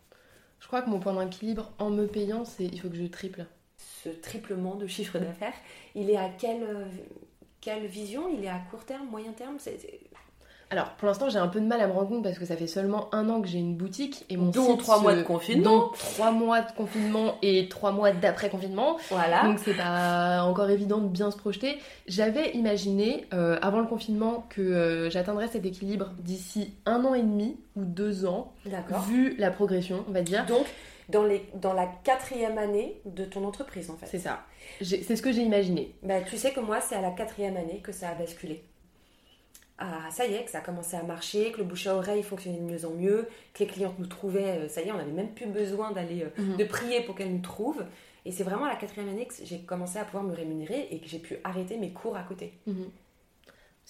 Je crois que mon point d'équilibre en me payant, c'est il faut que je triple. Ce triplement de chiffre d'affaires, il est à quelle, quelle vision? Il est à court terme, moyen terme? C'est- c'est- Alors, pour l'instant, j'ai un peu de mal à me rendre compte parce que ça fait seulement un an que j'ai une boutique et mon Dont trois mois de confinement. dont trois mois de confinement et trois mois d'après confinement. Voilà. Donc c'est pas encore évident de bien se projeter. J'avais imaginé euh, avant le confinement que euh, j'atteindrais cet équilibre d'ici un an et demi ou deux ans, D'accord. vu la progression, on va dire. Donc, dans, les, dans la quatrième année de ton entreprise, en fait. C'est ça. C'est ce que j'ai imaginé. Bah, tu sais que moi, c'est à la quatrième année que ça a basculé. Ah ça y est, que ça a commencé à marcher, que le bouche à oreille fonctionnait de mieux en mieux, que les clientes nous trouvaient, ça y est, on n'avait même plus besoin d'aller Mhm. de prier pour qu'elles nous trouvent. Et c'est vraiment à la quatrième année que j'ai commencé à pouvoir me rémunérer et que j'ai pu arrêter mes cours à côté. Mhm.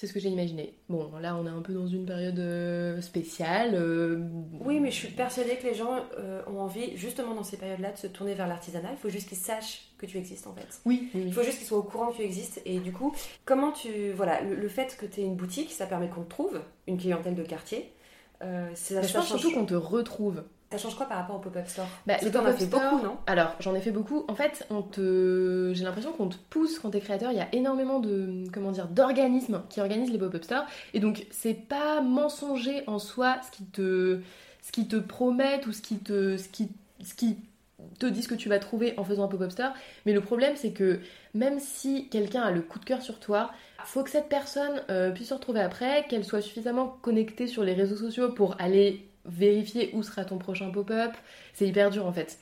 C'est ce que j'ai imaginé. Bon, là, on est un peu dans une période euh, spéciale. euh, Oui, mais je suis persuadée que les gens euh, ont envie, justement dans ces périodes-là, de se tourner vers l'artisanat. Il faut juste qu'ils sachent que tu existes en fait. Oui, oui, Il faut juste qu'ils soient au courant que tu existes. Et du coup, comment tu. Voilà, le, le fait que tu aies une boutique, ça permet qu'on te trouve, une clientèle de quartier. Euh, c'est- Bah, je ça, pense change, surtout qu'on te retrouve. Ça change quoi par rapport au pop-up store? Bah, Parce les que t'en as fait beaucoup, non? Alors, j'en ai fait beaucoup. En fait, on te... j'ai l'impression qu'on te pousse quand t'es créateur. Il y a énormément de, comment dire, d'organismes qui organisent les pop-up stores. Et donc, c'est pas mensonger en soi ce qui te, ce qui te promettent ou ce qui te, ce qui, ce qui te ce que tu vas trouver en faisant un pop-up store. Mais le problème, c'est que même si quelqu'un a le coup de cœur sur toi, faut que cette personne euh, puisse se retrouver après, qu'elle soit suffisamment connectée sur les réseaux sociaux pour aller vérifier où sera ton prochain pop-up. C'est hyper dur en fait.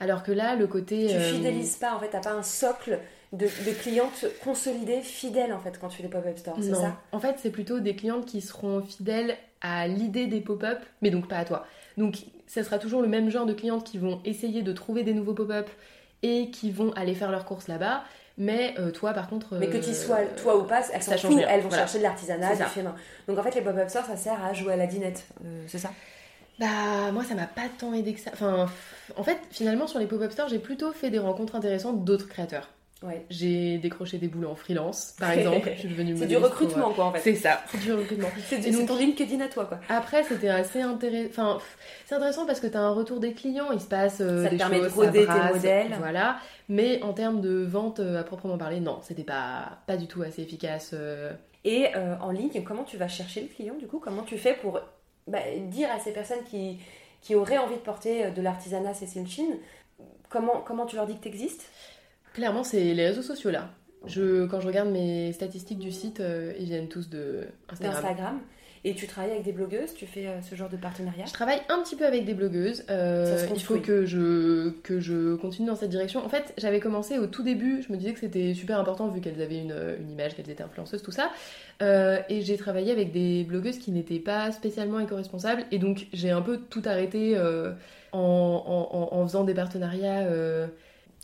Alors que là, le côté. Tu euh, fidélises pas, en fait, t'as pas un socle de, de clientes consolidées, fidèles en fait, quand tu fais des pop-up stores, c'est Non. ça? En fait, c'est plutôt des clientes qui seront fidèles à l'idée des pop-up, mais donc pas à toi. Donc, ça sera toujours le même genre de clientes qui vont essayer de trouver des nouveaux pop-up et qui vont aller faire leurs courses là-bas. Mais euh, toi, par contre. Mais que tu euh, sois toi ou pas, elles rien. elles vont Voilà. chercher de l'artisanat, du fait main. Donc en fait, les pop-up stores, ça sert à jouer à la dinette, c'est ça? Bah, moi, ça m'a pas tant aidé que ça. Enfin, en fait, finalement, sur les pop-up stores, j'ai plutôt fait des rencontres intéressantes d'autres créateurs. Ouais. J'ai décroché des boulots en freelance, par (laughs) exemple. Je suis devenue C'est du pour, recrutement, quoi, en euh, fait. C'est ça, c'est du recrutement. C'est c'est donc- ton LinkedIn à toi, quoi. Après, c'était assez intéressant. Enfin, c'est intéressant parce que tu as un retour des clients, il se passe euh, Ça te permet de roder tes ça brasse, modèles. Voilà. Mais en termes de vente euh, à proprement parler, non, c'était pas, pas du tout assez efficace. euh. Et euh, en ligne, comment tu vas chercher le client, du coup? Comment tu fais pour bah, dire à ces personnes qui, qui auraient envie de porter euh, de l'artisanat Cécile Chine, comment, comment tu leur dis que tu existes Clairement, c'est les réseaux sociaux là. Je, quand je regarde mes statistiques du site, euh, ils viennent tous de Instagram. Instagram Et tu travailles avec des blogueuses, tu fais euh, ce genre de partenariat? Je travaille un petit peu avec des blogueuses. euh, il faut que je, que je continue dans cette direction. En fait, j'avais commencé au tout début, je me disais que c'était super important vu qu'elles avaient une, une image, qu'elles étaient influenceuses, tout ça. Euh, et j'ai travaillé avec des blogueuses qui n'étaient pas spécialement éco-responsables. Et donc, j'ai un peu tout arrêté euh, en, en- en- en faisant des partenariats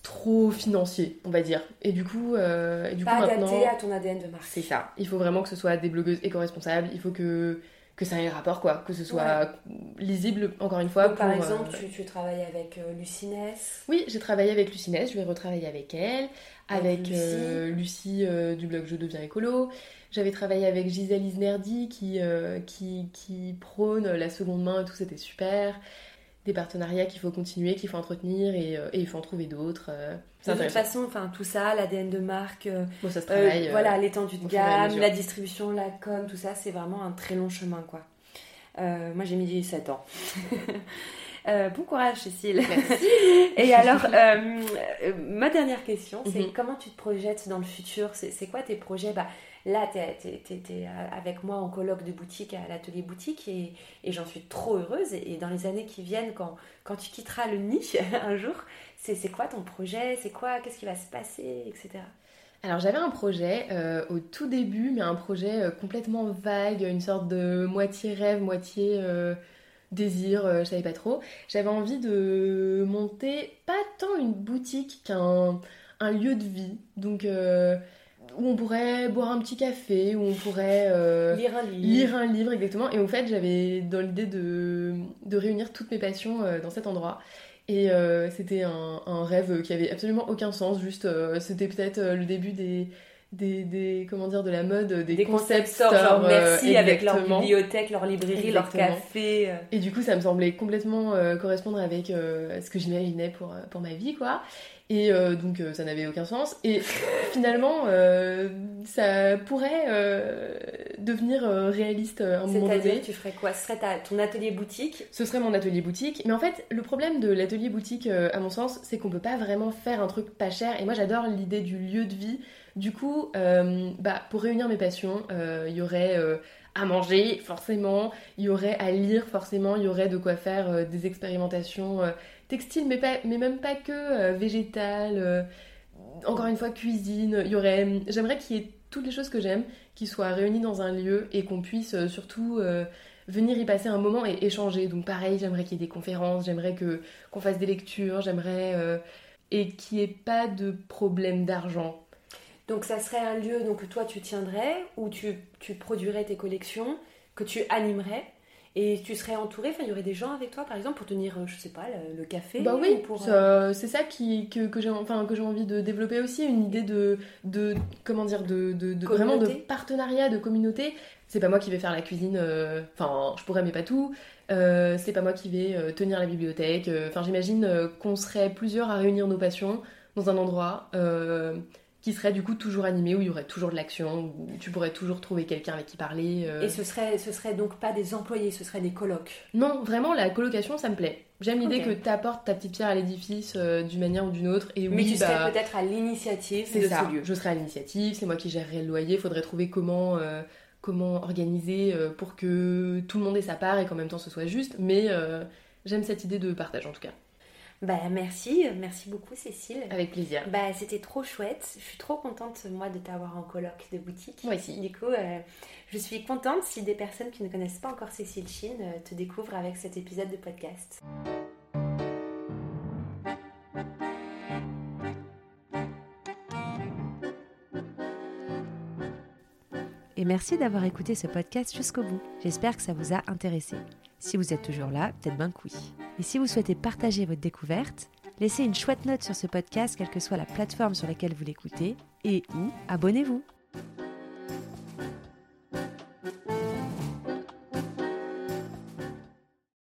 trop financiers, on va dire. Et du coup, euh, et du Pas coup maintenant. adapté à ton ADN de marque. C'est ça. Il faut vraiment que ce soit des blogueuses éco-responsables. Il faut que, que ça ait un rapport, quoi. Que ce soit lisible, encore une fois. Donc, par pour, exemple, euh, tu, tu travailles avec euh, Lucinès. Oui, j'ai travaillé avec Lucinès. Je vais retravailler avec elle. Avec Avec euh, Lucie euh, du blog Je deviens écolo. J'avais travaillé avec Gisèle Isnerdi qui, qui, qui prône la seconde main et tout. C'était super. Des partenariats qu'il faut continuer, qu'il faut entretenir et, euh, et il faut en trouver d'autres. euh, De toute façon, enfin tout ça, l'ADN de marque, euh, Bon, ça se travaille. voilà, l'étendue de gamme, la distribution, la com, tout ça, c'est vraiment un très long chemin, quoi. Moi, j'ai mis 7 ans. (laughs) Euh, bon courage, Cécile. (laughs) Et alors, euh, ma dernière question, c'est Mhm. comment tu te projettes dans le futur? C'est c'est quoi tes projets? Bah, Là, tu es, avec moi en colloque de boutique à l'atelier boutique et, j'en suis trop heureuse. Et, dans les années qui viennent, quand, tu quitteras le nid (laughs) un jour, c'est quoi ton projet? C'est quoi? Qu'est-ce qui va se passer? Etc. Alors j'avais un projet euh, au tout début, mais un projet euh, complètement vague, une sorte de moitié rêve, moitié euh, désir, euh, je savais pas trop. J'avais envie de monter pas tant une boutique qu'un un lieu de vie, donc euh, où on pourrait boire un petit café, où on pourrait euh, Lire un livre. lire un livre exactement. Et en fait, j'avais dans l'idée de, de réunir toutes mes passions euh, dans cet endroit. Et euh, c'était un, un rêve qui avait absolument aucun sens. Juste, c'était peut-être le début des, des, des- comment dire, de la mode, des, des concept stores, genre merci avec leur bibliothèque, leur librairie, leur café. Et du coup, ça me semblait complètement euh, correspondre avec euh, ce que j'imaginais pour, pour ma vie, quoi. Et euh, donc, euh, ça n'avait aucun sens. Et (laughs) finalement, euh, ça pourrait devenir réaliste à un moment donné. C'est-à-dire, tu ferais quoi? Ce serait ta- ton atelier boutique? Ce serait mon atelier boutique. Mais en fait, le problème de l'atelier boutique, à mon sens, c'est qu'on peut pas vraiment faire un truc pas cher. Et moi, j'adore l'idée du lieu de vie. Du coup, bah, pour réunir mes passions, il y aurait à manger, forcément. Il y aurait à lire, forcément. Il y aurait de quoi faire euh, des expérimentations euh, textiles, mais, pas, mais même pas que euh, végétales. euh, encore une fois, cuisine. Il y aurait... J'aimerais qu'il y ait toutes les choses que j'aime qui soient réunies dans un lieu et qu'on puisse euh, surtout venir y passer un moment et échanger. Donc pareil, j'aimerais qu'il y ait des conférences, j'aimerais que qu'on fasse des lectures, j'aimerais et qu'il n'y ait pas de problème d'argent. Donc ça serait un lieu donc, que toi tu tiendrais, où tu, tu produirais tes collections, que tu animerais et tu serais entouré, enfin il y aurait des gens avec toi par exemple pour tenir, euh, je sais pas, le, le café Bah oui, euh, c'est ça qui, que, que j'ai enfin, envie de développer aussi, une idée de, de comment dire, de, de, de- vraiment de partenariat, de communauté. C'est pas moi qui vais faire la cuisine, euh, enfin je pourrais mais pas tout. Euh, c'est pas moi qui vais tenir la bibliothèque. Enfin j'imagine qu'on serait plusieurs à réunir nos passions dans un endroit qui serait du coup toujours animé, où il y aurait toujours de l'action, où tu pourrais toujours trouver quelqu'un avec qui parler. euh. Et ce serait, ce serait donc pas des employés, ce serait des colocs. Non, vraiment, la colocation, ça me plaît. J'aime l'idée que tu apportes ta petite pierre à l'édifice euh, d'une manière ou d'une autre. Et Mais oui, tu bah, serais peut-être à l'initiative c'est de ça. ce lieu. Je serai à l'initiative, c'est moi qui gérerai le loyer. Il faudrait trouver comment, euh, comment organiser pour que tout le monde ait sa part et qu'en même temps ce soit juste. Mais j'aime cette idée de partage en tout cas. Bah merci, merci beaucoup Cécile. Avec plaisir. Bah c'était trop chouette. Je suis trop contente moi de t'avoir en coloc de boutique. Moi aussi. Du coup, euh, je suis contente si des personnes qui ne connaissent pas encore Cécile Chine euh, te découvrent avec cet épisode de podcast. Et merci d'avoir écouté ce podcast jusqu'au bout. J'espère que ça vous a intéressé. Si vous êtes toujours là, peut-être bien que oui. Et si vous souhaitez partager votre découverte, laissez une chouette note sur ce podcast, quelle que soit la plateforme sur laquelle vous l'écoutez, et ou abonnez-vous.